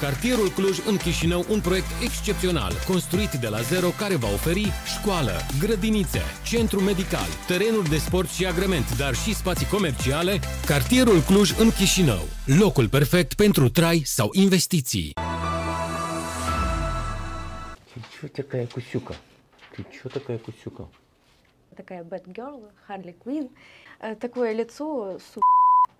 Cartierul Cluj în Chișinău, un proiect excepțional, construit de la zero, care va oferi școală, grădinițe, centru medical, terenuri de sport și agrement, dar și spații comerciale. Cartierul Cluj în Chișinău, locul perfect pentru trai sau investiții. Ты чё такая кусюка? Ты чё такая кусюка? такая bad girl, Харли Квин. Э, Такое лицо, су...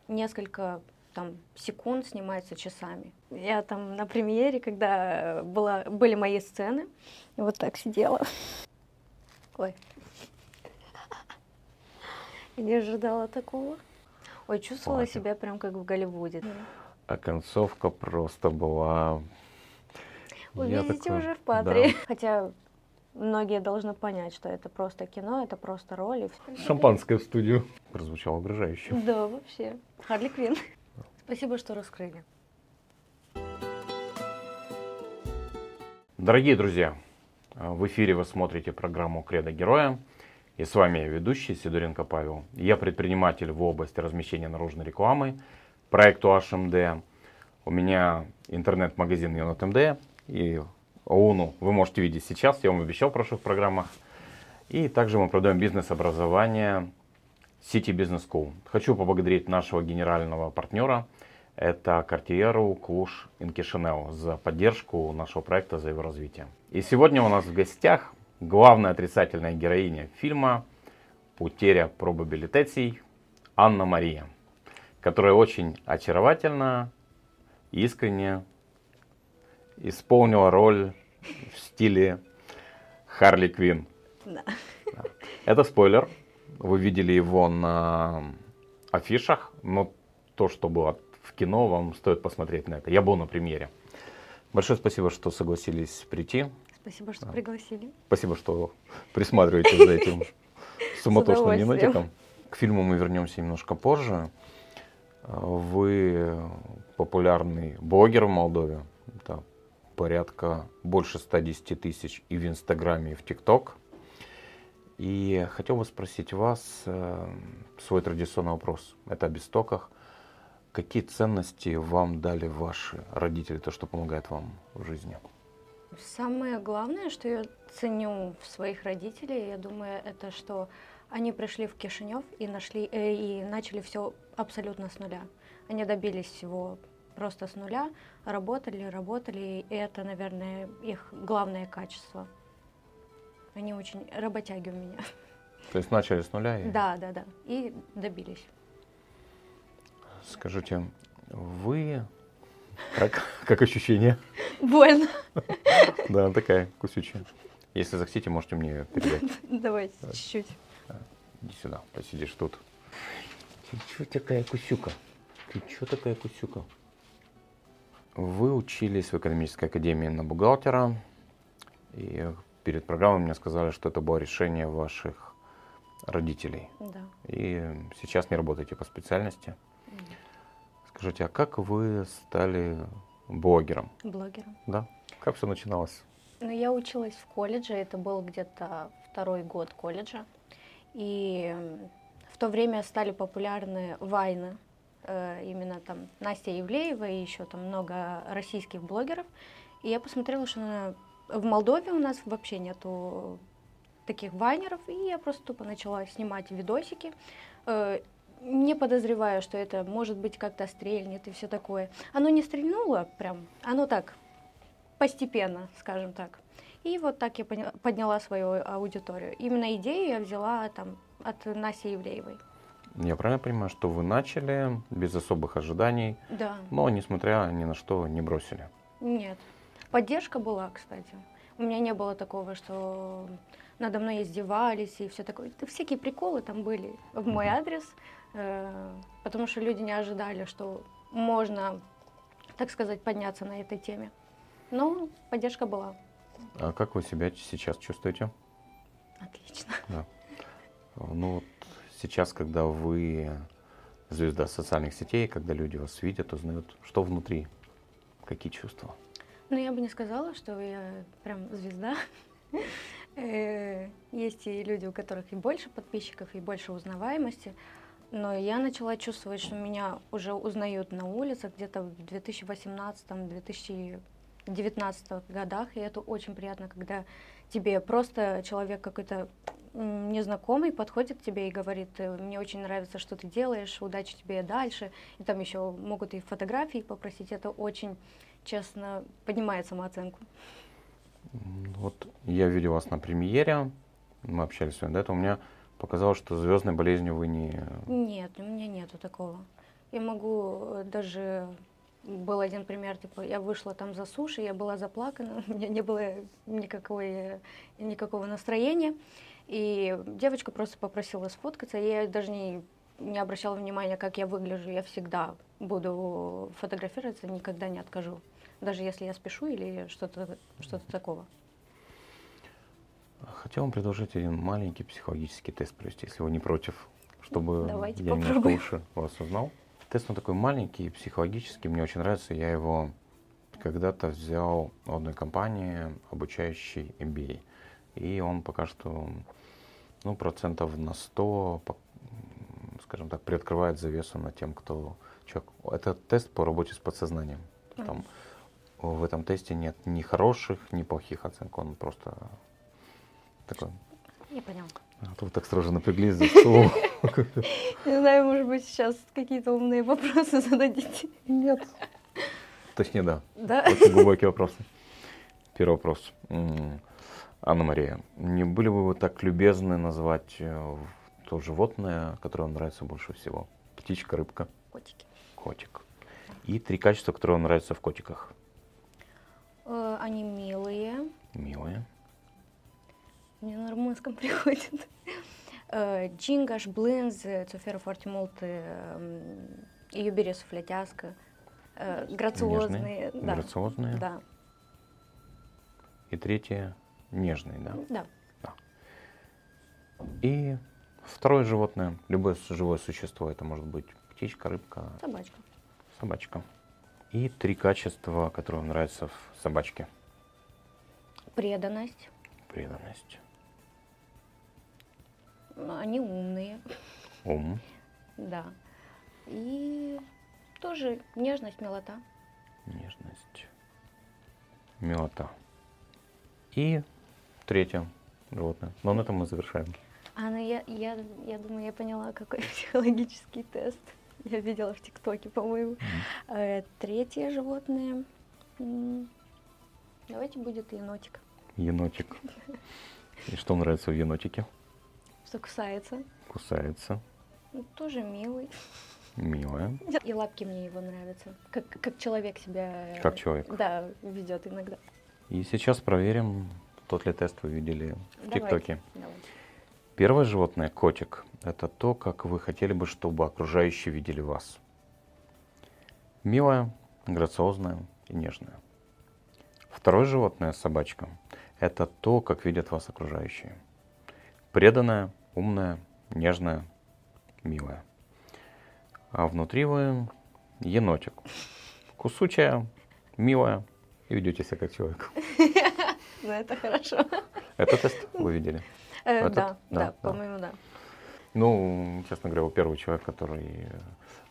несколько там секунд снимается часами. Я там на премьере, когда была, были мои сцены, вот так сидела. Ой. Я не ожидала такого. Ой, чувствовала Хватит. себя прям как в Голливуде. А концовка просто была... Вы Я видите такой, уже в кадре. да. Хотя многие должны понять, что это просто кино, это просто роль. и всё. Шампанское в студию. Прозвучало угрожающе. Да, вообще. Харли Квин. Спасибо, что раскрыли. Дорогие друзья, в эфире вы смотрите программу «Кредо героя». И с вами я ведущий Сидоренко Павел. Я предприниматель в области размещения наружной рекламы проекту HMD. У меня интернет-магазин Юнот МД. И ОУНу вы можете видеть сейчас, я вам обещал в прошлых программах. И также мы продаем бизнес-образование City Business School. Хочу поблагодарить нашего генерального партнера, это Картьеру Клуш Инкишинел, за поддержку нашего проекта, за его развитие. И сегодня у нас в гостях главная отрицательная героиня фильма «Утеря пробабилитетий» Анна Мария, которая очень очаровательно, искренне исполнила роль в стиле Харли Квин. Да. Это спойлер. Вы видели его на афишах, но то, что было кино, вам стоит посмотреть на это. Я был на премьере. Большое спасибо, что согласились прийти. Спасибо, что Да. пригласили. Спасибо, что присматриваете за этим суматошным енотиком. К фильму мы вернемся немножко позже. А, Вы популярный блогер в Молдове. Это порядка больше 110 тысяч и в Инстаграме, и в ТикТок. И хотел бы спросить вас э, свой традиционный вопрос. Это об истоках. Какие ценности вам дали ваши родители, то, что помогает вам в жизни? Самое главное, что я ценю в своих родителей, я думаю, это что они пришли в Кишинев и нашли э, и начали все абсолютно с нуля. Они добились всего просто с нуля, работали, работали, и это, наверное, их главное качество. Они очень работяги у меня. То есть начали с нуля? и- Да, да, да. И добились. Скажите, вы как, как ощущение? Больно. Да, такая кусючая. Если захотите, можете мне передать. Давайте чуть-чуть. Иди сюда, посидишь тут. Ты чё такая кусюка? Ты чё такая кусюка? Вы учились в экономической академии на бухгалтера. И перед программой мне сказали, что это было решение ваших родителей. Да. И сейчас не работаете по специальности. Скажите, а как вы стали блогером? Блогером. Да? Как все начиналось? Ну, я училась в колледже, это был где-то второй год колледжа. И в то время стали популярны вайны. Э, Именно там Настя Евлеева и еще там много российских блогеров. И я посмотрела, что на- в Молдове у нас вообще нету таких вайнеров. И я просто тупо начала снимать видосики. Не подозревая, что это может быть как-то стрельнет и все такое. Оно не стрельнуло прям, оно так постепенно, скажем так. И вот так я подняла свою аудиторию. Именно идею я взяла там от Наси Евлеевой. Я правильно понимаю, что вы начали без особых ожиданий, Да, но несмотря ни на что не бросили? нет. Поддержка была, кстати. У меня не было такого, что надо мной издевались и все такое. Всякие приколы там были в мой адрес, потому что люди не ожидали, что можно, так сказать, подняться на этой теме. Но поддержка была. А как вы себя сейчас чувствуете? Отлично. Ну вот сейчас, когда вы звезда социальных сетей, когда люди вас видят, узнают, что внутри, какие чувства? Ну, я бы не сказала, что я прям звезда. Э, Есть и люди, у которых и больше подписчиков, и больше узнаваемости. Но я начала чувствовать, что меня уже узнают на улицах где-то в 2018-2019 годах, и это очень приятно, когда тебе просто человек какой-то незнакомый подходит к тебе и говорит, «Э, мне очень нравится, что ты делаешь, удачи тебе дальше. И там еще могут и фотографии попросить. Это очень, честно, поднимает самооценку. Вот я видел вас на премьере, мы общались с вами до этого, у меня показалось, что звездной болезнью вы не... Нет, у меня нету такого. Я могу э, даже... Был один пример, типа, я вышла там за суши, я была заплакана, у меня не было никакой, никакого настроения. И девочка просто попросила сфоткаться, я даже не, не обращала внимания, как я выгляжу. Я всегда буду фотографироваться, никогда не откажу. Даже если я спешу или что-то что такого. Хотел вам предложить один маленький психологический тест провести, если вы не против, чтобы Давайте я попробуем. немножко лучше вас узнал. Тест он такой маленький, психологический, мне очень нравится. Я его когда-то взял в одной компании, обучающей MBA. И он пока что ну, процентов на 100, скажем так, приоткрывает завесу на тем, кто человек. Это тест по работе с подсознанием. Там, в этом тесте нет ни хороших, ни плохих оценок, он просто такой. Я поняла. А то вы так строго напряглись за стол. Не знаю, может быть, сейчас какие-то умные вопросы зададите. Нет. Точнее, да. Да? Очень глубокие вопросы. Первый вопрос. М, Анна Мария, не были бы вы так любезны назвать э, то животное, которое вам нравится больше всего? Птичка, рыбка, Котики. котик. И три качества, которые вам нравятся в котиках. Э, Они милые. Милые. Мне на румынском приходит. Э, Джингаш, блинз, цуфера форти молты, юбери суфлетяска. э, Грациозные. Да. Грациозные. Да. И третье нежные, да? Да. И второе животное, любое живое существо, это может быть птичка, рыбка, Собачка. собачка. И три качества, которые нравятся в собачке. Преданность. Преданность, Они умные. ум, Да. И тоже нежность, милота. нежность, милота. И третье животное. Но на этом мы завершаем. А, ну я, я, я думаю, я поняла, какой психологический тест. Я видела в ТикТоке, по-моему. Э, Третье животное. Давайте будет енотик. Енотик. И что нравится в енотике? Что кусается. Кусается, Ну, тоже милый. милая. И лапки мне его нравятся. Как, как человек себя... э, Как человек. Да, ведет иногда. И сейчас проверим, тот ли тест вы видели в ТикТоке. Первое животное, котик, это то, как вы хотели бы, чтобы окружающие видели вас. Милая, грациозная и нежная. Второе животное, собачка, это то, как видят вас окружающие. Преданная, умная, нежная, милая. А внутри вы енотик. Кусучая, милая и ведете себя как человек. Ну, это хорошо. Это тест вы видели? Э? Да, Да, по-моему, да. Ну, честно говоря, вы первый человек, который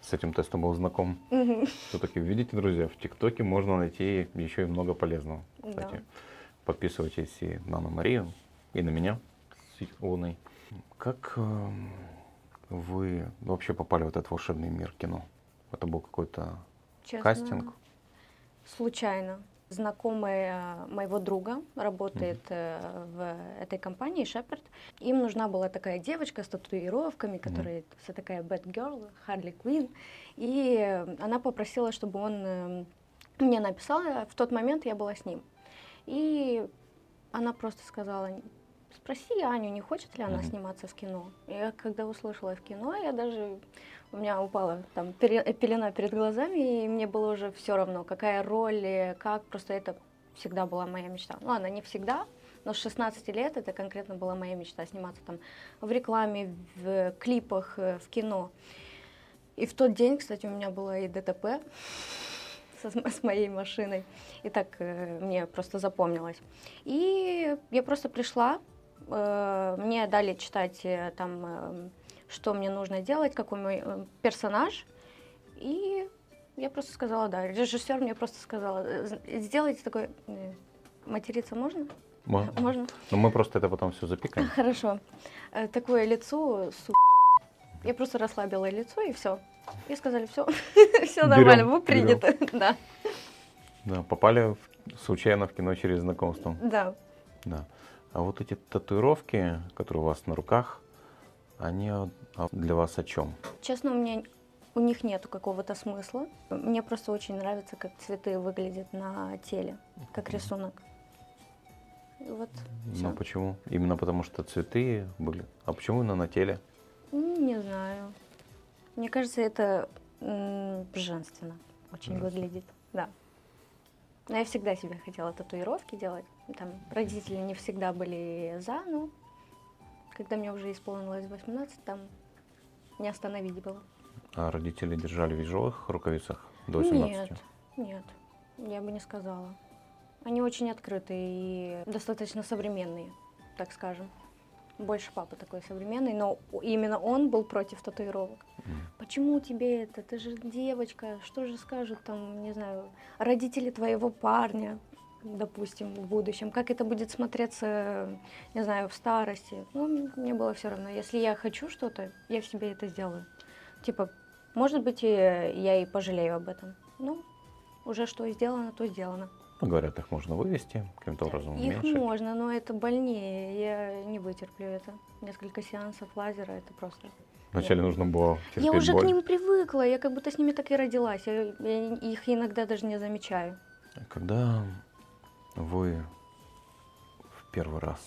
с этим тестом был знаком. Все-таки, видите, друзья, в ТикТоке можно найти еще и много полезного. Кстати, подписывайтесь и на Анну Марию, и на меня с Луной. Как эм, вы вообще попали в этот волшебный мир кино? Это был какой-то кастинг? Случайно. Знакомая моего друга работает э, в этой компании Шепард. Им нужна была такая девочка с татуировками, которая вся такая bad girl, Харли Квин. И э, она попросила, чтобы он э, мне написал. В тот момент я была с ним. И она просто сказала, спроси Аню, не хочет ли она сниматься в кино. Я когда услышала в кино, я даже у меня упала там пелена перед глазами, и мне было уже все равно, какая роль, как, просто это всегда была моя мечта. Ну, ладно, не всегда, но с 16 лет это конкретно была моя мечта, сниматься там в рекламе, в клипах, э, в кино. И в тот день, кстати, у меня было и ДТП со- с моей машиной, и так э, мне просто запомнилось. И я просто пришла, э, мне дали читать э, там э, что мне нужно делать, какой мой э, персонаж. И я просто сказала, да, режиссер мне просто сказала, «Э, сделайте такой... э, Материться можно? Можно. Можно? Но мы просто это потом все запикаем. Хорошо. Такое лицо, су... Я просто расслабила лицо и все. И сказали, все, все нормально, вы приняты. Да, Да, попали в- случайно в кино через знакомство. да. Да. А вот эти татуировки, которые у вас на руках, они для вас о чем? Честно, у меня у них нету какого-то смысла. Мне просто очень нравится, как цветы выглядят на теле, как рисунок. И вот Ну всё. почему? Именно потому что цветы были. А почему именно на теле? М, Не знаю. Мне кажется, это женственно очень Женственно. выглядит. Да. Но я всегда себе хотела татуировки делать. Там родители не всегда были за, но когда мне уже исполнилось 18, там не остановить было. А родители держали в ежовых рукавицах до 17? Нет, нет, я бы не сказала. Они очень открытые и достаточно современные, так скажем. Больше папа такой современный, но именно он был против татуировок. М. Почему тебе это? Ты же девочка, что же скажут там, не знаю, родители твоего парня, допустим, в будущем? Как это будет смотреться, не знаю, в старости? Ну, мне было все равно. Если я хочу что-то, я в себе это сделаю. Типа, может быть, и я и пожалею об этом. Ну, уже что сделано, то сделано. Ну, говорят, их можно вывести каким-то образом, Их уменьшить. можно, но это больнее. Я не вытерплю это. Несколько сеансов лазера это просто. Вначале нужно было Я уже боль. к ним привыкла, я как будто с ними так и родилась. Я, я их иногда даже не замечаю. Когда вы в первый раз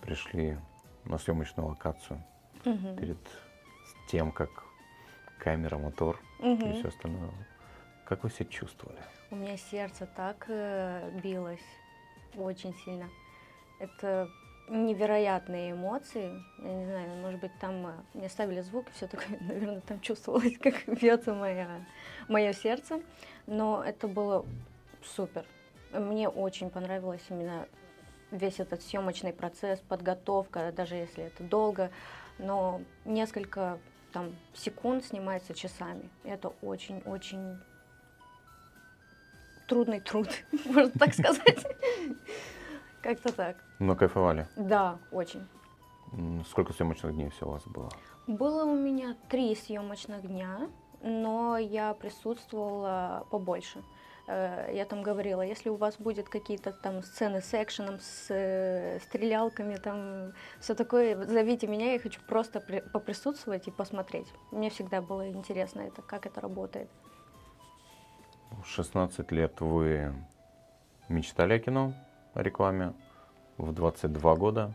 пришли на съемочную локацию Мгм. перед тем, как камера, мотор и Мгм. все остальное, как вы себя чувствовали? У меня сердце так э, билось очень сильно. Это невероятные эмоции. Я не знаю, может быть, там э, мне ставили звук и все такое, наверное, там чувствовалось, как бьется моя, мое сердце. Но это было супер. Мне очень понравилось именно весь этот съемочный процесс, подготовка, даже если это долго, но несколько там секунд снимается часами. Это очень-очень трудный труд, можно так сказать. Как-то так. Но кайфовали. Да, очень. Сколько съемочных дней все у вас было? Было у меня три съемочных дня, но я присутствовала побольше. Э, Я там говорила, если у вас будет какие-то там сцены с экшеном, с э, стрелялками, там все такое, зовите меня, я хочу просто при- поприсутствовать и посмотреть. Мне всегда было интересно это, как это работает. В 16 лет вы мечтали о кино, о рекламе. В 22 года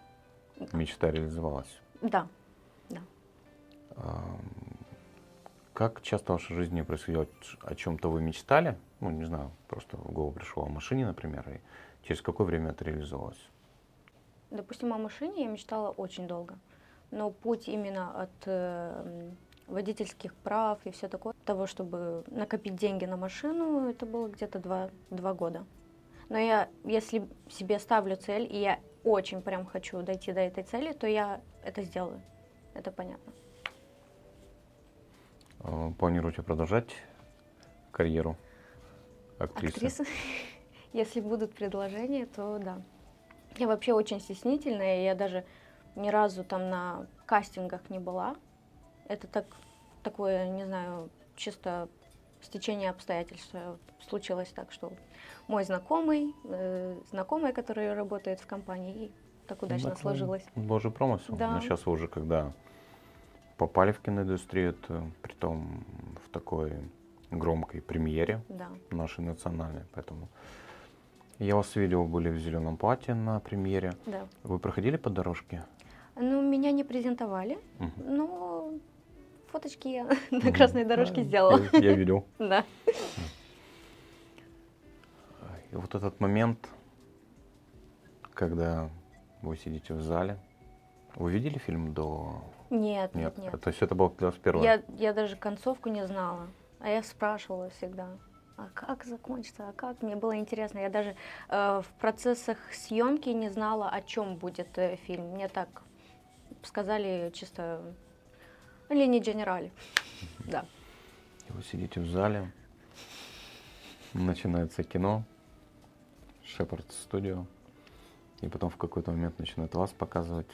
мечта реализовалась. Да, Ам, Как часто в вашей жизни происходило, о чем-то вы мечтали? Ну, не знаю, просто в голову пришло о машине, например, и через какое время это реализовалось? Допустим, о машине я мечтала очень долго. Но путь именно от э, водительских прав и все такое, того, чтобы накопить деньги на машину, это было где-то два, два года. Но я, если себе ставлю цель, и я очень прям хочу дойти до этой цели, то я это сделаю. Это понятно. А, Планируете продолжать карьеру актрисы? Актриса. Если будут предложения, то да. Я вообще очень стеснительная, я даже ни разу там на кастингах не была. Это так, такое, не знаю, чисто стечение обстоятельств случилось так, что мой знакомый, э, знакомая, которая работает в компании, и так удачно Так, ну, сложилось. Божий промысел. Да. Но сейчас вы уже когда попали в киноиндустрию, это притом в такой громкой премьере Да. нашей национальной, поэтому я вас видел, были в зеленом платье на премьере. Да. Вы проходили по дорожке? Ну, меня не презентовали, Мгм. но фоточки я на Мгм. красной дорожке А, сделала. Я, я видел. Да. И вот этот момент, когда вы сидите в зале, вы видели фильм до... Нет, нет, нет. То есть это было для вас первое? Я, я даже концовку не знала, а я спрашивала всегда, а как закончится, а как? Мне было интересно. Я даже э, в процессах съемки не знала, о чем будет э, фильм. Мне так сказали чисто Линии Генерали. Да. И вы сидите в зале, начинается кино, Шепард студио, и потом в какой-то момент начинают вас показывать.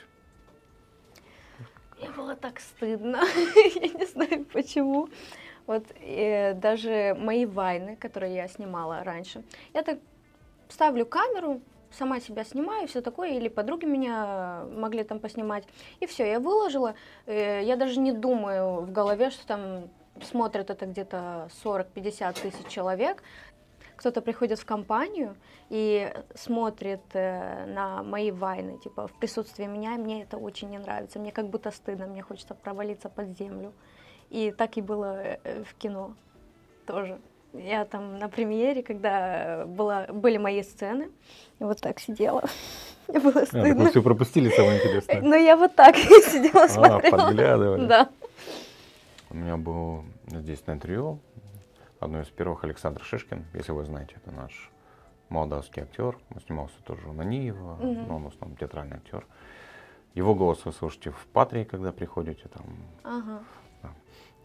Мне было так стыдно, я не знаю почему. Вот э, даже мои вайны, которые я снимала раньше, я так ставлю камеру, сама себя снимаю, все такое, или подруги меня могли там поснимать, и все, я выложила, э, я даже не думаю в голове, что там смотрят это где-то 40-50 тысяч человек, кто-то приходит в компанию и смотрит э, на мои вайны, типа в присутствии меня, и мне это очень не нравится, мне как будто стыдно, мне хочется провалиться под землю. И так и было э, в кино тоже. Я там на премьере, когда была, были мои сцены, вот так сидела. Мне было А, стыдно. так вы все пропустили самое интересное. Но я вот так сидела, А, смотрела. подглядывали. Да. У меня был здесь на интервью одно из первых Александр Шишкин, если вы знаете, это наш молдавский актер. Он снимался тоже у Наниева, Мгм. но он в основном театральный актер. Его голос вы слышите в Патрии, когда приходите там. Ага.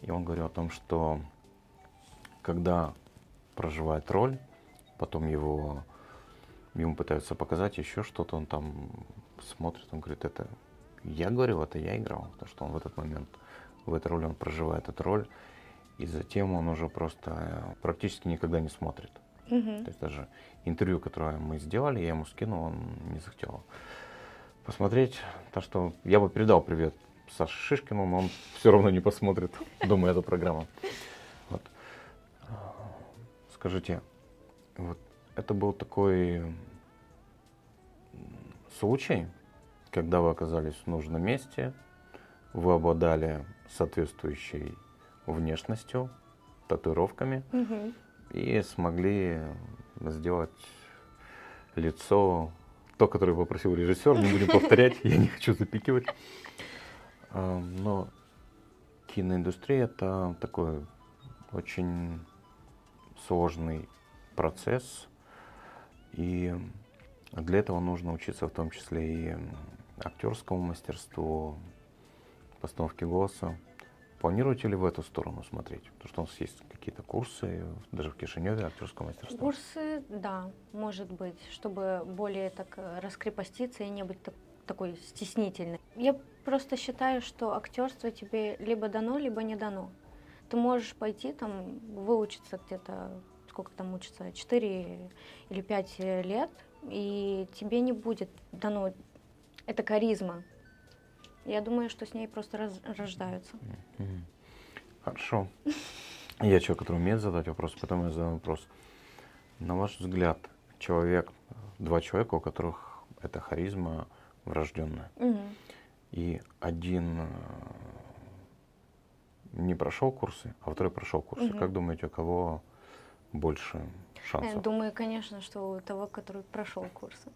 И он говорил о том, что когда проживает роль, потом его ему пытаются показать еще что-то, он там смотрит, он говорит, это я говорил, это я играл, потому что он в этот момент, в этой роли он проживает эту роль, и затем он уже просто э, практически никогда не смотрит. Мгм. То есть даже интервью, которое мы сделали, я ему скинул, он не захотел посмотреть. Так что я бы передал привет Саше Шишкину, но он все равно не посмотрит, думаю, эту программу. Вот. Скажите, вот это был такой случай, когда вы оказались в нужном месте, вы обладали соответствующей внешностью, татуировками, Мгм. и смогли сделать лицо, то, которое попросил режиссер, не будем повторять, я не хочу запикивать. А, Но киноиндустрия это такой очень сложный процесс, и для этого нужно учиться в том числе и актерскому мастерству, постановке голоса. Планируете ли в эту сторону смотреть? Потому что у нас есть какие-то курсы, даже в Кишиневе актерского мастерства. Курсы, да, может быть, чтобы более так э, раскрепоститься и не быть так- такой стеснительной. Я просто считаю, что актерство тебе либо дано, либо не дано. Ты можешь пойти там выучиться где-то, сколько там учится, 4 или 5 лет, и тебе не будет дано это харизма. Я думаю, что с ней просто раз- рождаются. Хорошо. Я человек, который умеет задать вопрос, поэтому я задам вопрос. На ваш взгляд, человек, два человека, у которых эта харизма врожденная, Мгм. И один э, не прошел курсы, а второй прошел курсы. Мгм. Как думаете, у кого больше Я шансов? думаю, конечно, что у того, который прошел курсы.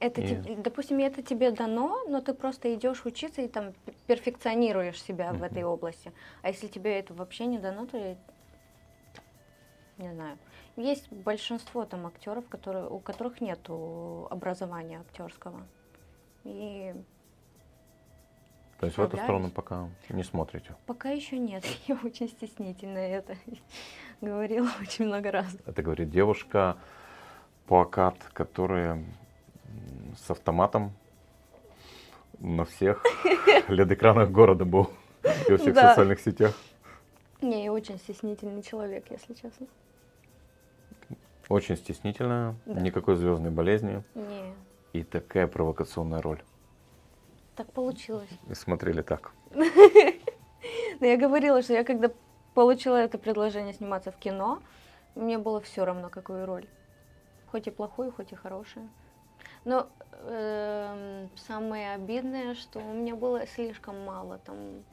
Это, И- тебе- допустим, это тебе дано, но ты просто идешь учиться и там перфекционируешь себя в этой области. А если тебе это вообще не дано, то я не знаю. Есть большинство там актеров, которые, у которых нет образования актерского. И То есть в эту сторону пока не смотрите. пока еще нет. Я очень стеснительная это говорила очень много раз. Это говорит девушка, плакат, который м, с автоматом на всех LED-экранах города был и во всех Да. социальных сетях. Не, я очень стеснительный человек, если честно. Очень стеснительная, Да. никакой звездной болезни Не, и такая провокационная роль. Так получилось. И смотрели так. Но я говорила, что я когда получила это предложение сниматься в кино, мне было все равно, какую роль. Хоть и плохую, хоть и хорошую. Но эм, самое обидное, что у меня было слишком мало там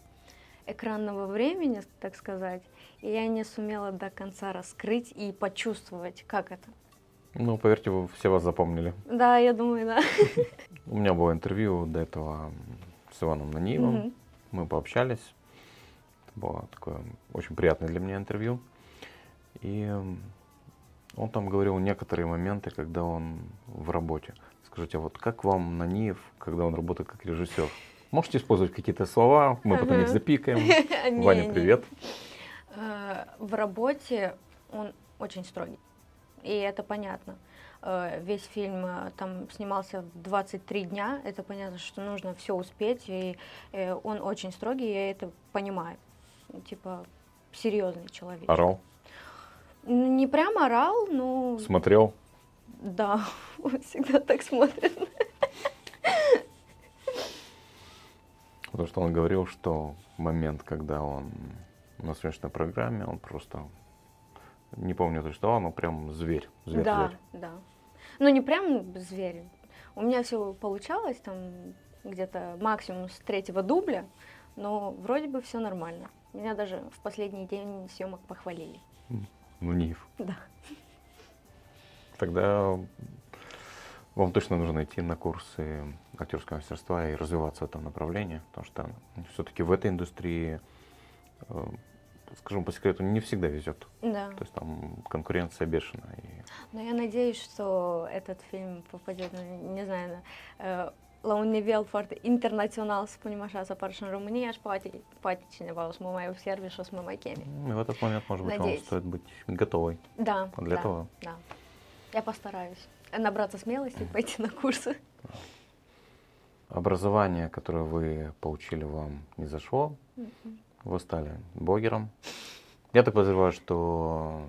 экранного времени, так сказать, и я не сумела до конца раскрыть и почувствовать, как это. Ну, поверьте, вы все вас запомнили. Да, я думаю, да. У меня было интервью до этого с Иваном Наниевым. Мы пообщались. Это было такое очень приятное для меня интервью. И он там говорил некоторые моменты, когда он в работе. Скажите, а вот как вам Наниев, когда он работает как режиссер? Можете использовать какие-то слова, мы потом их запикаем. Ваня, привет. Э, В работе он очень строгий. И это понятно. Э, Весь фильм э, там снимался в 23 дня. Это понятно, что нужно все успеть. И э, он очень строгий, я это понимаю. Типа серьезный человек. Орал, Не прям орал, но смотрел. да, он всегда так смотрит. Потому что он говорил, что момент, когда он на съемочной программе, он просто, не помню то, что, но прям зверь, зверь, да, зверь. да. Ну не прям зверь. У меня все получалось там где-то максимум с третьего дубля, но вроде бы все нормально. Меня даже в последний день съемок похвалили. Ну, Нив. Да. Тогда вам точно нужно идти на курсы актерского мастерства и развиваться в этом направлении, потому что все-таки в этой индустрии, э, скажем по секрету, не всегда везет. Да. То есть там конкуренция бешеная. И Но я надеюсь, что этот фильм попадет, ну, не знаю, на la un nivel foarte internațional, să spunem așa, să apară și în România și poate, poate cineva o să mă mai observe și o să mă mai cheme. и в этот момент, может быть, вам Надеюсь. стоит быть готовой. Да, для да, этого? да. Я постараюсь набраться смелости и пойти на курсы. Образование, которое вы получили, вам не зашло. Вы стали блогером. Я так подозреваю, что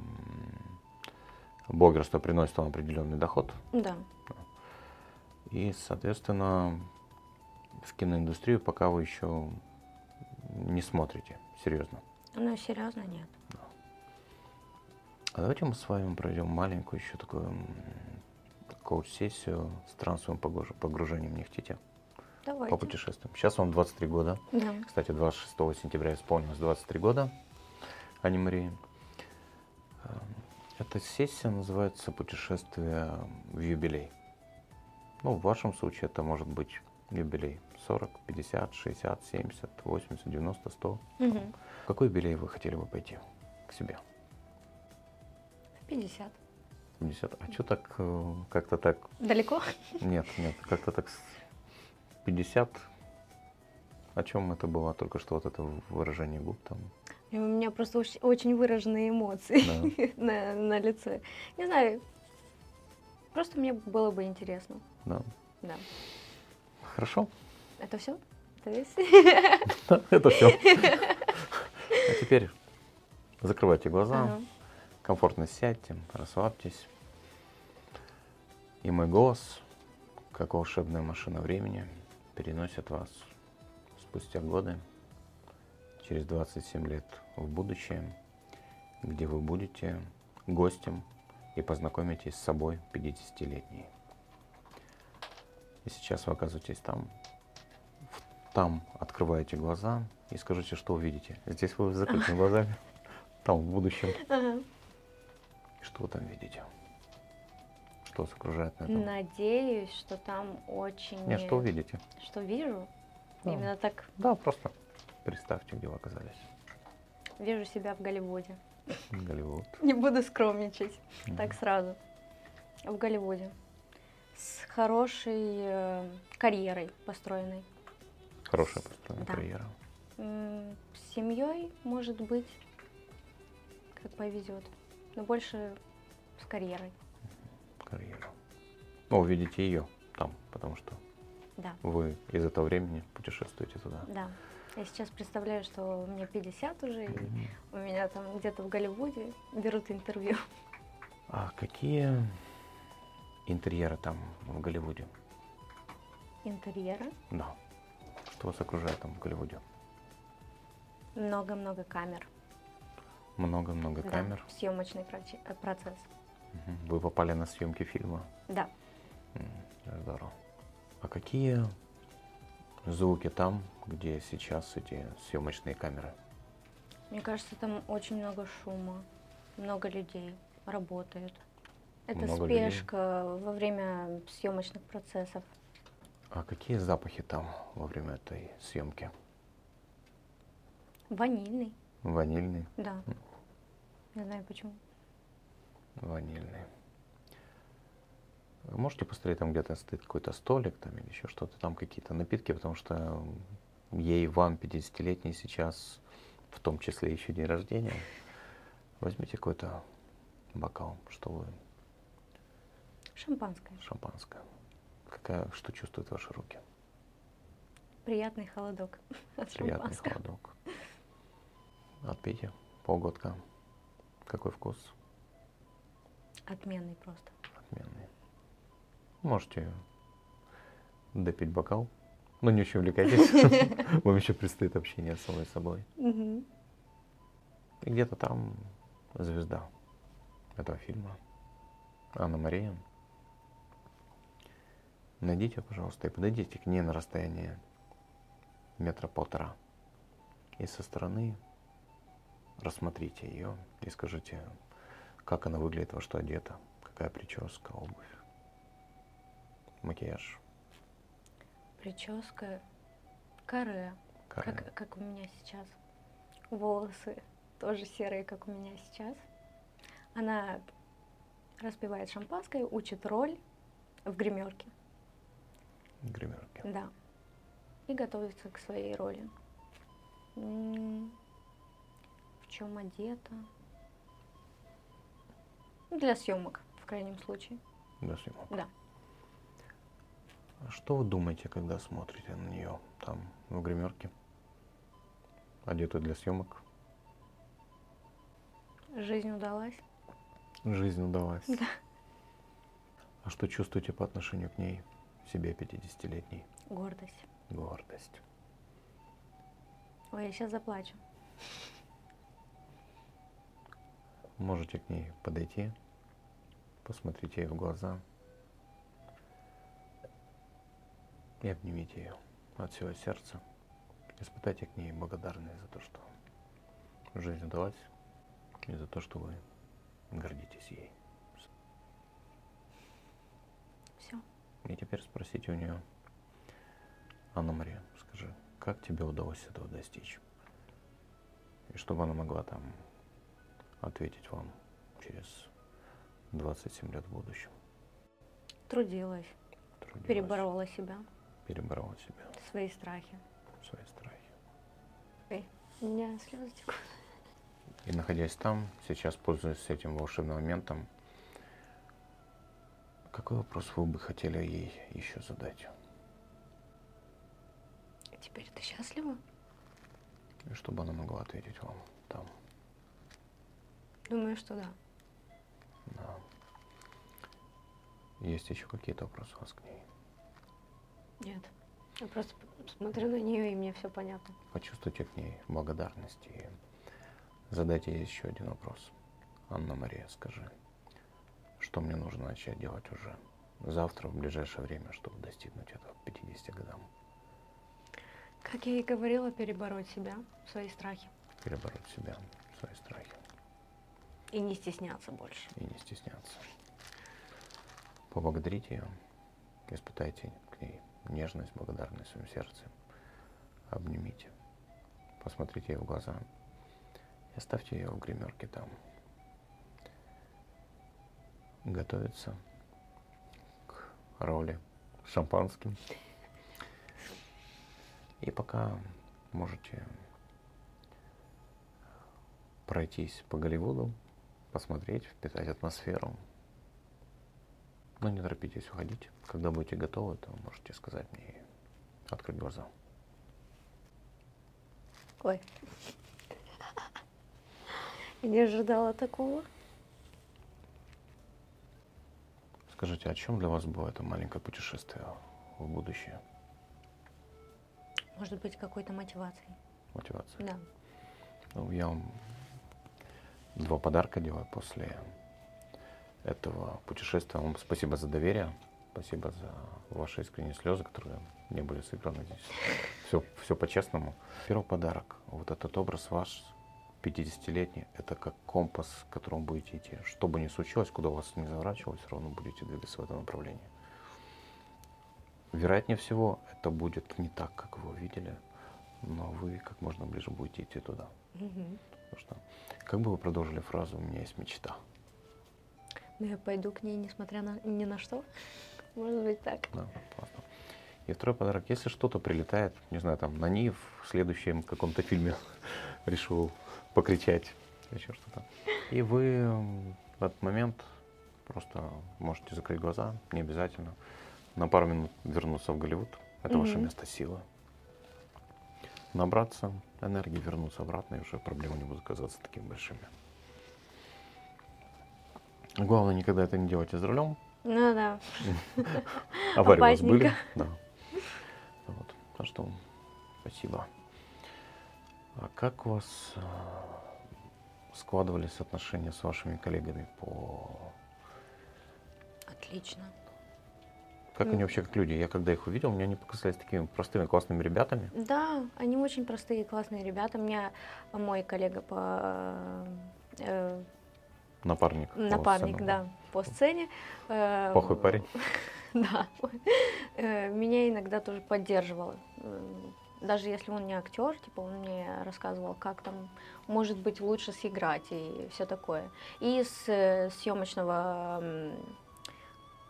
блогерство приносит вам определенный доход. Да. И, соответственно, в киноиндустрию пока вы еще не смотрите. Серьезно. Ну, серьезно, нет. А давайте мы с вами пройдем маленькую еще такую коуч-сессию с трансовым погруж- погружением. Не хотите? Давайте. По путешествиям. Сейчас вам 23 года. Да. Кстати, 26 сентября исполнилось 23 года Ани Марии. Эм, Эта сессия называется «Путешествие в юбилей». Ну, в вашем случае это может быть юбилей 40, 50, 60, 70, 80, 90, 100. Мгм. В какой юбилей вы хотели бы пойти к себе? В 50. 50. А что так, э, как-то так... Далеко? Нет, нет, как-то так 50. О чем это было? Только что вот это выражение губ там. И у меня просто оч- очень выраженные эмоции Да. на, на лице. Не знаю, просто мне было бы интересно. Да. Да. Хорошо. Это все? Это весь? Это все. А теперь закрывайте глаза, комфортно сядьте, расслабьтесь. И мой голос, как волшебная машина времени, переносит вас спустя годы, через 27 лет в будущее, где вы будете гостем и познакомитесь с собой 50-летней. И сейчас вы оказываетесь там, там открываете глаза и скажите, что увидите. Здесь вы с закрытыми глазами, там в будущем. Что вы там видите? Что вас окружает на этом? Надеюсь, что там очень... Нет, что увидите? Что вижу? Да. Именно так Да, просто представьте, где вы оказались. вижу себя в Голливуде. Голливуд. Не буду скромничать. Мгм. Так сразу. В Голливуде. С хорошей э, карьерой построенной. Хорошая построенная Да. карьера. С семьей, может быть, как повезет. Но больше с карьерой. Ну, увидите ее там, потому что Да, вы из этого времени путешествуете туда. да. Я сейчас представляю, что мне 50 уже, и Мгм. у меня там где-то в Голливуде берут интервью. А какие интерьеры там в Голливуде? Интерьера. Да. Что вас окружает там в Голливуде? Много-много камер. Много-много Да, камер. съемочный процесс. Вы попали на съемки фильма. Да. М, Здорово. А какие звуки там, где сейчас эти съемочные камеры? Мне кажется, там очень много шума, много людей работают. Это Много людей. спешка во время съемочных процессов. А какие запахи там во время этой съемки? Ванильный, Ванильный, да. Не знаю почему. ванильный. Можете посмотреть, там где-то стоит какой-то столик там или еще что-то, там какие-то напитки, потому что ей, вам, 50-летней сейчас, в том числе еще день рождения, возьмите какой-то бокал, что вы, Шампанское. шампанское. Какая, что чувствуют ваши руки? Приятный холодок от Приятный холодок. Отпейте полгодка. Какой вкус? Отменный просто. Отменный. Можете допить бокал, но не очень увлекайтесь. Вам еще предстоит общение с самой собой. И где-то там звезда этого фильма, Анна Мария. Найдите, пожалуйста, и подойдите к ней на расстояние метра полтора. И со стороны рассмотрите ее и скажите, как она выглядит, во что одета, какая прическа, обувь, макияж, Прическа. Каре. каре. Как, как у меня сейчас. Волосы тоже серые, как у меня сейчас. Она распивает шампанское, учит роль в гримерке. гримерки. Да. И готовится к своей роли. М, В чем одета? Для съемок, в крайнем случае. Для съемок. Да. Что вы думаете, когда смотрите на нее там, в гримерке? Одетую для съемок? Жизнь удалась. Жизнь удалась. А что чувствуете по отношению к ней, себе 50-летней? Гордость. Гордость. Ой, я сейчас заплачу. Можете к ней подойти, посмотрите ей в глаза и обнимите ее от всего сердца. Испытайте к ней благодарность за то, что жизнь удалась, и за то, что вы гордитесь ей. Все. И теперь спросите у нее, Анна Мария, скажи, как тебе удалось этого достичь? И чтобы она могла там ответить вам через 27 лет в будущем. Трудилась, Трудилась, переборола себя, Переборола себя, свои страхи. свои страхи. Ой, у меня слезы текут. И находясь там, сейчас пользуясь этим волшебным моментом, какой вопрос вы бы хотели ей еще задать? Теперь ты счастлива? И чтобы она могла ответить вам там. Думаю, что да. Да. Есть еще какие-то вопросы у вас к ней? Нет. Я просто смотрю на нее, и мне все понятно. Почувствуйте к ней благодарность и задайте ей еще один вопрос. Анна Мария, скажи, что мне нужно начать делать уже завтра, в ближайшее время, чтобы достигнуть этого к 50 годам? Как я и говорила, перебороть себя, свои страхи. Перебороть себя, свои страхи И не стесняться больше. и не стесняться. Поблагодарите ее, испытайте к ней нежность, благодарность в своем сердце. Обнимите, посмотрите ей в глаза и оставьте ее в гримерке там. Готовиться к роли шампанским. И пока можете пройтись по Голливуду, посмотреть, впитать атмосферу. Но не торопитесь уходить. Когда будете готовы, то можете сказать мне и открыть глаза. Ой. Я не ожидала такого. Скажите, о чем для вас было это маленькое путешествие в будущее? Может быть, какой-то мотивацией. Мотивация. Да. Ну, я вам два подарка делаю после этого путешествия. Вам спасибо за доверие, спасибо за ваши искренние слезы, которые не были сыграны здесь. Все, все по-честному. Первый подарок. Вот этот образ ваш, 50-летний, это как компас, к которому будете идти. Что бы ни случилось, куда у вас не заворачивалось, все равно будете двигаться в этом направлении. Вероятнее всего, это будет не так, как вы увидели, но вы как можно ближе будете идти туда. Мгм. Потому что, как бы вы продолжили фразу «У меня есть мечта». Но я пойду к ней, несмотря на ни на что. Может быть, так. Да, классно. И второй подарок, если что-то прилетает, не знаю, там на НИИ в следующем каком-то фильме решил покричать, еще что-то. И вы в этот момент просто можете закрыть глаза, не обязательно, на пару минут вернуться в Голливуд. Это mm-hmm. ваше место силы. Набраться энергии, вернуться обратно, и уже проблемы не будут казаться такими большими. Главное, никогда это не делайте за рулем. Ну да. Аварии у вас были? Да. Вот. Так что спасибо. А как у вас а, складывались отношения с вашими коллегами по... Отлично. Как они вообще как люди? Я когда их увидел, мне они показались такими простыми, классными ребятами. Да, они очень простые, классные ребята. У меня мой коллега по... Э, напарник. Напарник, да, по сцене. Э, Плохой парень. Да. Э, меня иногда тоже поддерживал даже если он не актер, типа он мне рассказывал, как там может быть лучше сыграть и все такое. И с э, съемочного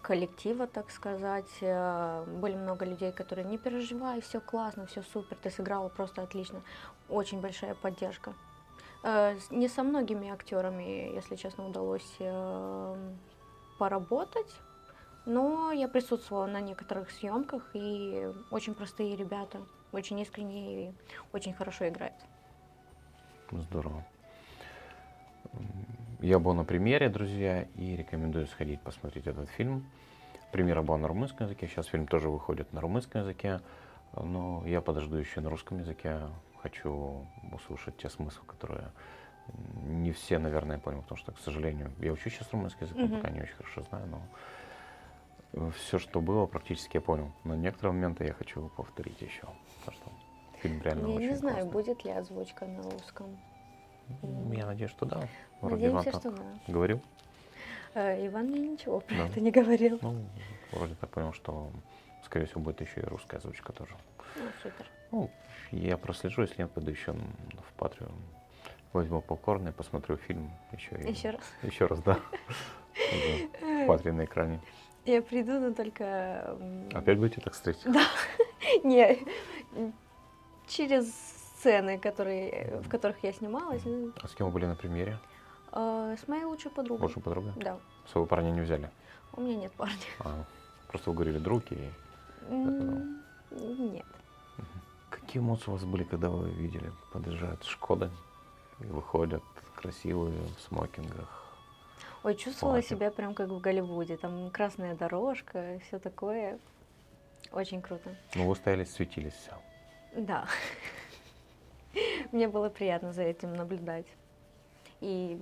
коллектива, так сказать, э, были много людей, которые не переживай, все классно, все супер, ты сыграла просто отлично. Очень большая поддержка. Э, не со многими актерами, если честно, удалось поработать, но я присутствовала на некоторых съемках и очень простые ребята очень искренне и очень хорошо играет. Здорово. Я был на премьере, друзья, и рекомендую сходить посмотреть этот фильм. Премьера была на румынском языке, сейчас фильм тоже выходит на румынском языке, но я подожду еще на русском языке. Хочу услышать те смыслы, которые не все, наверное, понял, потому что, к сожалению, я учу сейчас румынский язык, mm-hmm. пока не очень хорошо знаю, но все, что было, практически я понял. Но некоторые моменты я хочу повторить еще. Потому что фильм реально Я очень не знаю, классный. будет ли озвучка на русском. Я надеюсь, что да. Вроде Надеемся, Иван что да. Говорил? Э, Иван мне ничего про да. это не говорил. Ну, вроде так понял, что, скорее всего, будет еще и русская озвучка тоже. Ну, супер. Ну, я прослежу, если нет, пойду еще в Патрию. Возьму попкорн и посмотрю фильм еще. Еще раз? Еще раз, да. В Патрии на экране. Я приду, но только... Опять будете так встретить? Да. Не, через сцены, которые, в которых я снималась. А с кем вы были на премьере? А, с моей лучшей подругой. Лучшей подругой? Да. Своего парня не взяли? У меня нет парня. А, просто вы говорили друг и... Нет. Какие эмоции у вас были, когда вы видели, подъезжают Шкода и выходят красивые в смокингах, Ой, чувствовала Платье. себя прям как в Голливуде. Там красная дорожка, все такое. Очень круто. Ну, вы стояли, светились все. Да. Мне было приятно за этим наблюдать. И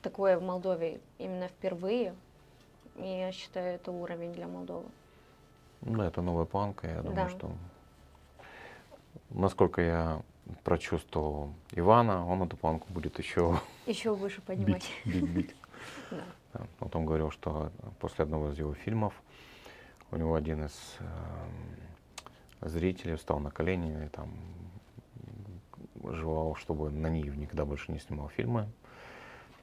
такое в Молдове именно впервые. И я считаю, это уровень для Молдовы. Ну, это новая планка, я думаю, да. что насколько я прочувствовал Ивана, он эту планку будет еще еще выше поднимать. Бить, бить, бить. Да. Вот он говорил, что после одного из его фильмов у него один из э, зрителей встал на колени и там желал, чтобы на Ниев никогда больше не снимал фильмы.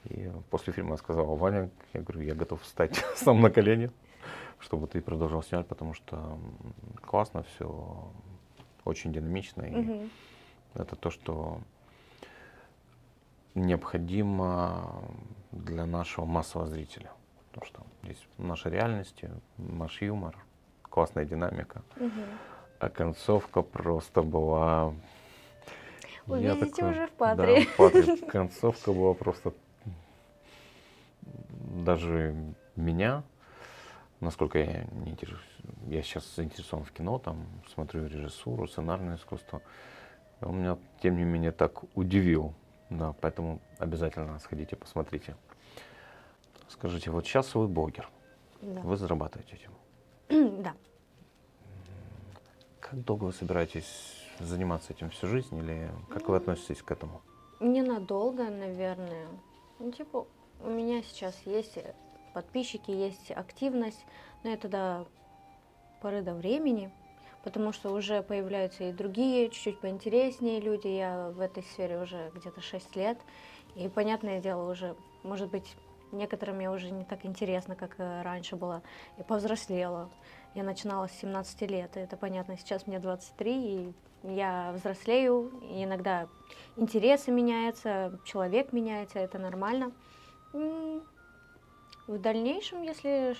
И после фильма я сказал, Ваня, я говорю, я готов встать сам на колени, чтобы ты продолжал снимать, потому что классно все, очень динамично. И угу. это то, что необходимо для нашего массового зрителя. Потому что здесь наша реальность, наш юмор, классная динамика. Угу. А концовка просто была... Вы я видите такой, уже в Патре. Да, в Патре. Концовка была просто... Даже меня, насколько я не интересуюсь, я сейчас заинтересован в кино, там смотрю режиссуру, сценарное искусство, он меня, тем не менее, так удивил. Да, поэтому обязательно сходите, посмотрите. Скажите, вот сейчас вы блогер, да. вы зарабатываете этим. Да. Как долго вы собираетесь заниматься этим всю жизнь или как вы относитесь к этому? Ненадолго, наверное. Ну, типа, у меня сейчас есть подписчики, есть активность, но это до поры до времени потому что уже появляются и другие, чуть-чуть поинтереснее люди. Я в этой сфере уже где-то 6 лет, и, понятное дело, уже, может быть, некоторым я уже не так интересно, как раньше было, и повзрослела. Я начинала с 17 лет, и это понятно, сейчас мне 23, и я взрослею, и иногда интересы меняются, человек меняется, это нормально. В дальнейшем, если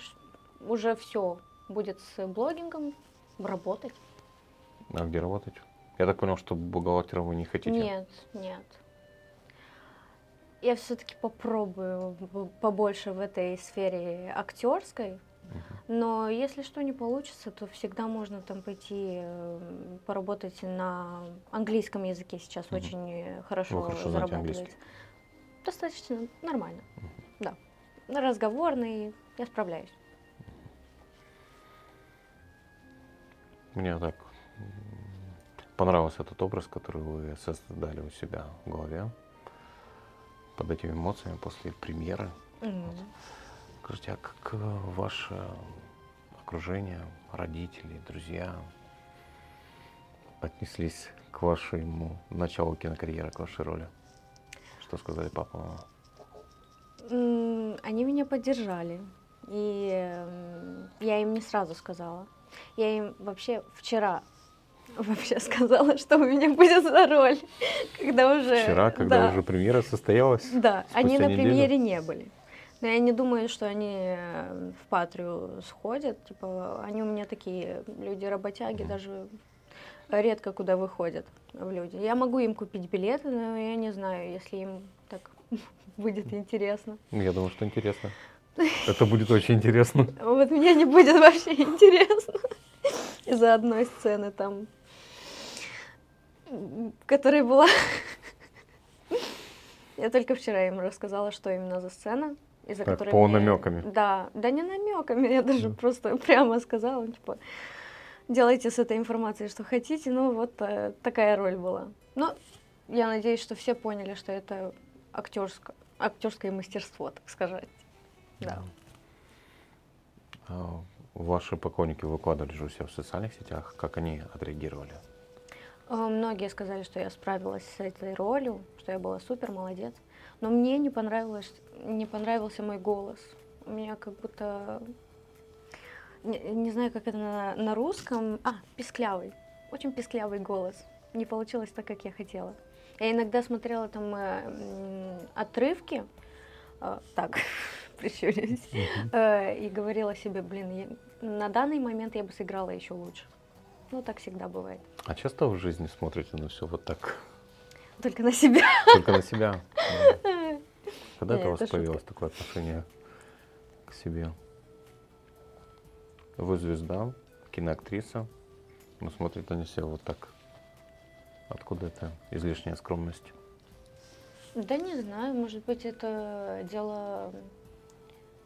уже все будет с блогингом, работать. А где работать? Я так понял, что бухгалтером вы не хотите? Нет, нет. Я все-таки попробую побольше в этой сфере актерской, но если что не получится, то всегда можно там пойти эм, поработать на английском языке. Сейчас угу. очень хорошо, хорошо зарабатывается. Достаточно нормально. Угу. Да. Разговорный, я справляюсь. Мне так понравился этот образ, который вы создали у себя в голове под этими эмоциями после премьеры. Mm-hmm. Скажите, а как э, ваше окружение, родители, друзья отнеслись к вашему началу кинокарьеры, к вашей роли? Что сказали папа, мама? Они меня поддержали. И я им не сразу сказала. Я им вообще вчера вообще сказала, что у меня будет за роль, когда уже... Вчера, когда да. уже премьера состоялась? Да, они на неделю? премьере не были. Но я не думаю, что они э, в Патрию сходят. Типа, они у меня такие люди-работяги, mm. даже редко куда выходят в люди. Я могу им купить билеты, но я не знаю, если им так будет интересно. Ну, я думаю, что интересно. Это будет очень интересно. Вот мне не будет вообще интересно из-за одной сцены там, которая была... Я только вчера им рассказала, что именно за сцена из-за так, которой... По мне... намеками. Да, да не намеками, я даже просто прямо сказала, типа, делайте с этой информацией, что хотите, ну вот э, такая роль была. Но я надеюсь, что все поняли, что это актерское, актерское мастерство, так сказать. Да. А ваши поклонники выкладывали же у себя в социальных сетях, как они отреагировали? Э, многие сказали, что я справилась с этой ролью, что я была супер, молодец. Но мне не понравилось, не понравился мой голос. У меня как будто, не, не знаю, как это на, на русском, а, писклявый, очень писклявый голос. Не получилось так, как я хотела. Я иногда смотрела там э, отрывки, э, так, прищурюсь, э, и говорила себе, блин, на данный момент я бы сыграла еще лучше. Ну, так всегда бывает. А часто в жизни смотрите на все вот так? Только на себя. Только на себя. Когда это у вас появилось такое отношение к себе? Вы звезда, киноактриса, но смотрит на себя вот так. Откуда это излишняя скромность? Да не знаю, может быть, это дело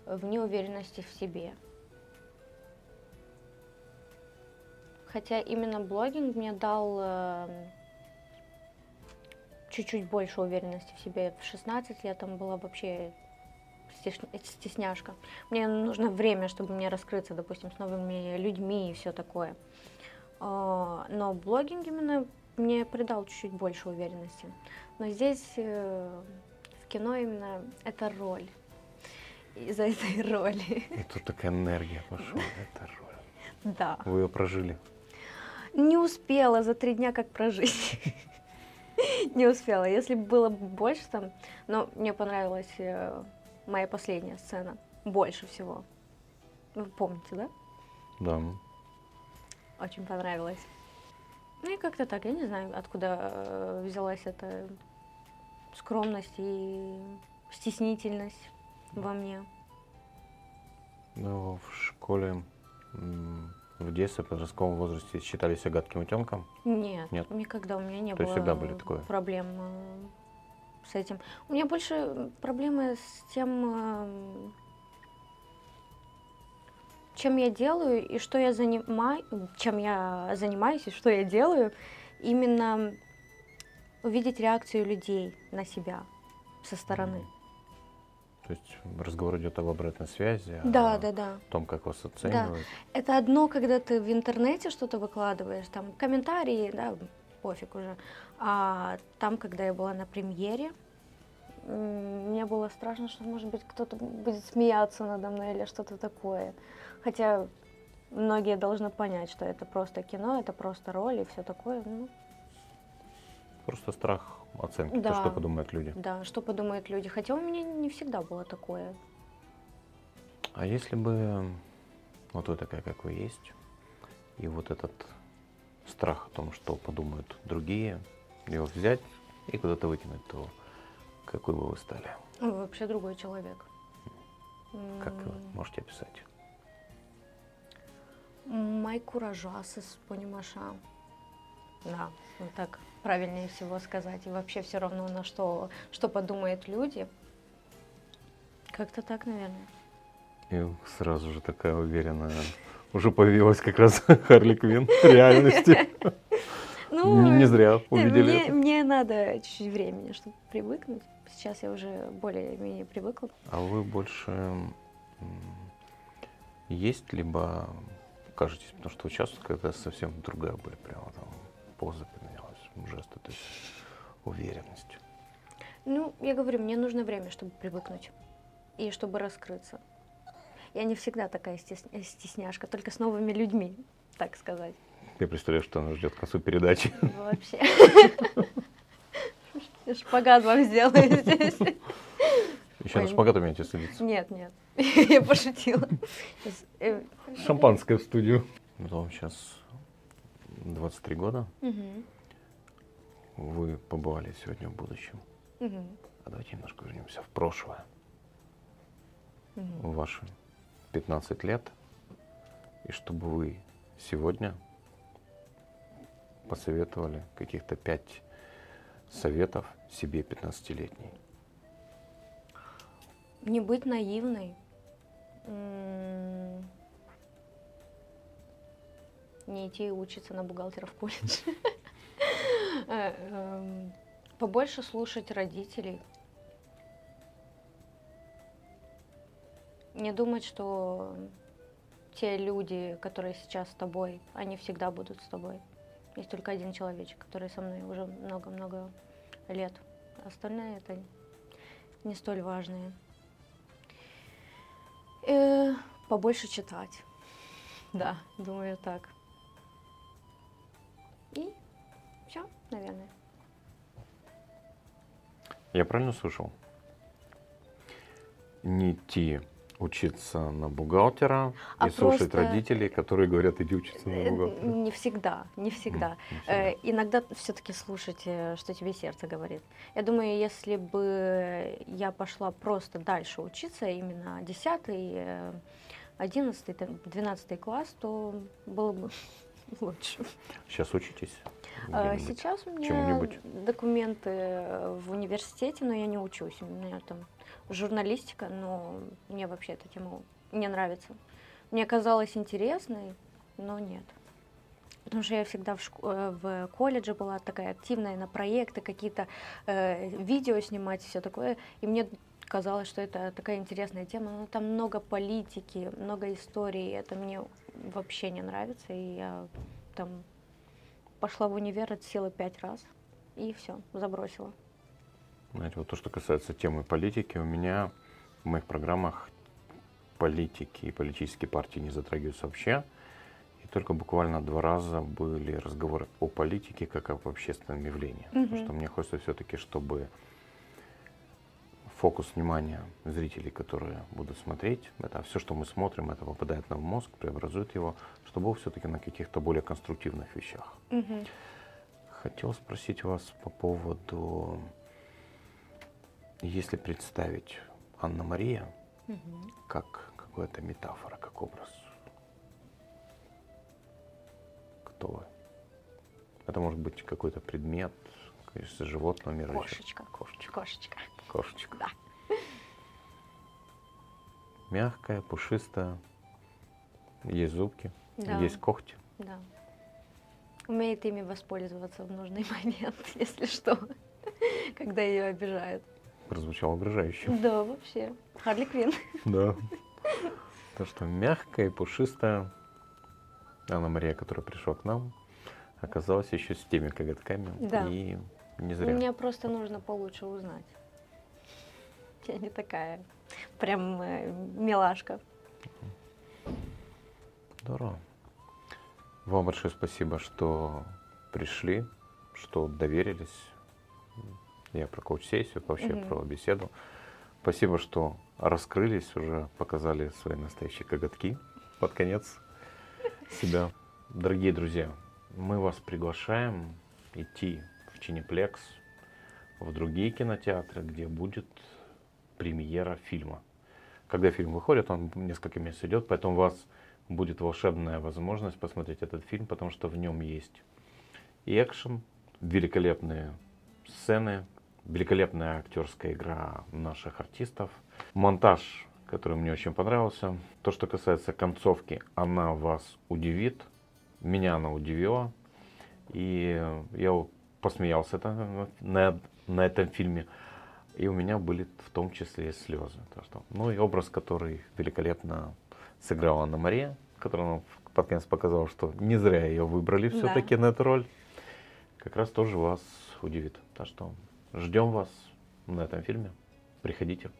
в неуверенности в себе. Хотя именно блогинг мне дал э, чуть-чуть больше уверенности в себе. В 16 лет там была вообще стесняшка. Мне нужно время, чтобы мне раскрыться, допустим, с новыми людьми и все такое. А, но блогинг именно мне придал чуть-чуть больше уверенности. Но здесь э, в кино именно это роль. Из-за этой роли. И тут такая энергия пошла, это роль. Да. Вы ее прожили? Не успела за три дня как прожить. не успела. Если бы было больше там, но мне понравилась э, моя последняя сцена больше всего. Вы помните, да? Да. Очень понравилось. Ну и как-то так, я не знаю, откуда э, взялась эта скромность и стеснительность во мне. Ну, в школе в детстве, в подростковом возрасте считали себя гадким утенком? Нет, Нет, никогда у меня не То было всегда были такое? проблем э, с этим. У меня больше проблемы с тем, э, чем я делаю и что я занимаю, чем я занимаюсь и что я делаю, именно увидеть реакцию людей на себя со стороны. Mm. То есть разговор идет об обратной связи, да, о да, да. том, как вас оценивают. Да. Это одно, когда ты в интернете что-то выкладываешь, там комментарии, да, пофиг уже. А там, когда я была на премьере, мне было страшно, что, может быть, кто-то будет смеяться надо мной или что-то такое. Хотя многие должны понять, что это просто кино, это просто роль и все такое. Ну, Просто страх оценки, то, Да. что подумают люди. да, что подумают люди. Хотя у меня не всегда было такое. А если бы вот вы такая, как вы есть, и вот этот страх о том, что подумают другие, его взять и куда-то выкинуть, то какой бы вы стали? Вы вообще другой человек. Как вы можете описать? Май куражасыс, понимаша. Да, вот так правильнее всего сказать. И вообще все равно на что, что подумают люди. Как-то так, наверное. И сразу же такая уверенная. Уже появилась как раз Харли Квин в реальности. Не не зря увидели мне, это. мне надо чуть-чуть времени, чтобы привыкнуть. Сейчас я уже более-менее привыкла. А вы больше есть, либо кажетесь, потому что сейчас когда совсем другая были, прямо там поза поменялась, жесты, то есть уверенность. Ну, я говорю, мне нужно время, чтобы привыкнуть и чтобы раскрыться. Я не всегда такая стес- э, стесняшка, только с новыми людьми, так сказать. Я представляю, что нас ждет к концу передачи. Вообще. Шпагат вам сделаю здесь. Еще на Ой. шпагат умеете садиться. Нет, нет, я пошутила. Э, Шампанское в студию. Вам сейчас 23 года. Вы побывали сегодня в будущем. А давайте немножко вернемся в прошлое. в ваши 15 лет, и чтобы вы сегодня посоветовали каких-то пять советов себе 15-летней. Не быть наивной. Не идти учиться на бухгалтера в колледж. Э, эм, Побольше слушать родителей. Не думать, что те люди, которые сейчас с тобой, они всегда будут с тобой. Есть только один человечек, который со мной уже много-много лет. Остальное это не столь важные. Побольше читать. Да, думаю так. И все, наверное. Я правильно слышал? Не идти учиться на бухгалтера А и слушать просто- родителей, которые говорят, иди учиться на Э, бухгалтера. Не всегда, не всегда. Не всегда. Э, Иногда все-таки слушать, э, что тебе сердце говорит. Я думаю, если бы я пошла просто дальше учиться, именно 10, 11, 12 класс, то было бы лучше. Сейчас учитесь? А? Сейчас у меня документы в университете, но я не учусь. У меня там журналистика, но мне вообще эта тема не нравится. Мне казалось интересной, но нет. Потому что я всегда в, э, в колледже была такая активная на проекты, какие-то э, видео снимать, все такое. И мне казалось, что это такая интересная тема. Но там много политики, много истории. Это мне вообще не нравится. И я там пошла в универ, отсела пять раз. И все, забросила. Знаете, вот то, что касается темы политики, у меня в моих программах политики и политические партии не затрагиваются вообще. И только буквально два раза были разговоры о политике как об общественном явлении. Потому Мгм. что мне хочется все-таки, чтобы фокус внимания зрителей, которые будут смотреть, это все, что мы смотрим, это попадает нам в мозг, преобразует его, чтобы был все-таки на каких-то более конструктивных вещах. Мгм. Хотел спросить вас по поводу, если представить Анна-Мария Мгм. как какая-то метафора, как образ, кто вы? Это может быть какой-то предмет, из животного мира. Кошечка. Кошечка. Кошечка. Кошечка. Да. Мягкая, пушистая, есть зубки, Да. есть когти. Да. Умеет ими воспользоваться в нужный момент, если что, когда ее обижают. Прозвучало угрожающе. Да, вообще. Харли Квин. Да. То, что мягкая и пушистая Анна-Мария, которая пришла к нам, оказалась еще с теми коготками. Да. И не зря. Мне просто нужно получше узнать. Я не такая прям э, милашка. Здорово. Вам большое спасибо, что пришли, что доверились. Я про коуч-сессию, вообще Мгм. про беседу. Спасибо, что раскрылись, уже показали свои настоящие коготки под конец себя. Дорогие друзья, мы вас приглашаем идти в Чинеплекс, в другие кинотеатры, где будет премьера фильма. Когда фильм выходит, он несколько месяцев идет, поэтому у вас будет волшебная возможность посмотреть этот фильм, потому что в нем есть и экшен, великолепные сцены, великолепная актерская игра наших артистов, монтаж, который мне очень понравился. То, что касается концовки, она вас удивит, меня она удивила, и я посмеялся это- на, на этом фильме. И у меня были в том числе слезы. Так что, ну и образ, который великолепно сыграла Анна Мария, который нам под конец показал, что не зря ее выбрали Да. все-таки на эту роль, как раз тоже вас удивит. Так что ждем вас на этом фильме. Приходите.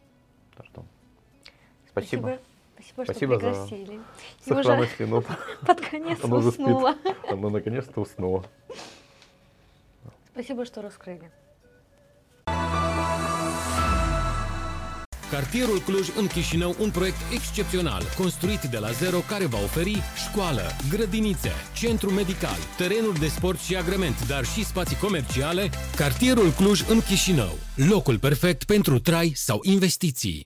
Так что спасибо. Спасибо, Спасибо что за пригласили. Уже Сохранность минут. под конец Она уснула. Она наконец-то уснула. Spasibo, что раскрыли. Cartierul Cluj în Chișinău, un proiect excepțional, construit de la zero care va oferi școală, grădinițe, centru medical, terenuri de sport și agrement, dar și spații comerciale. Cartierul Cluj în Chișinău, locul perfect pentru trai sau investiții.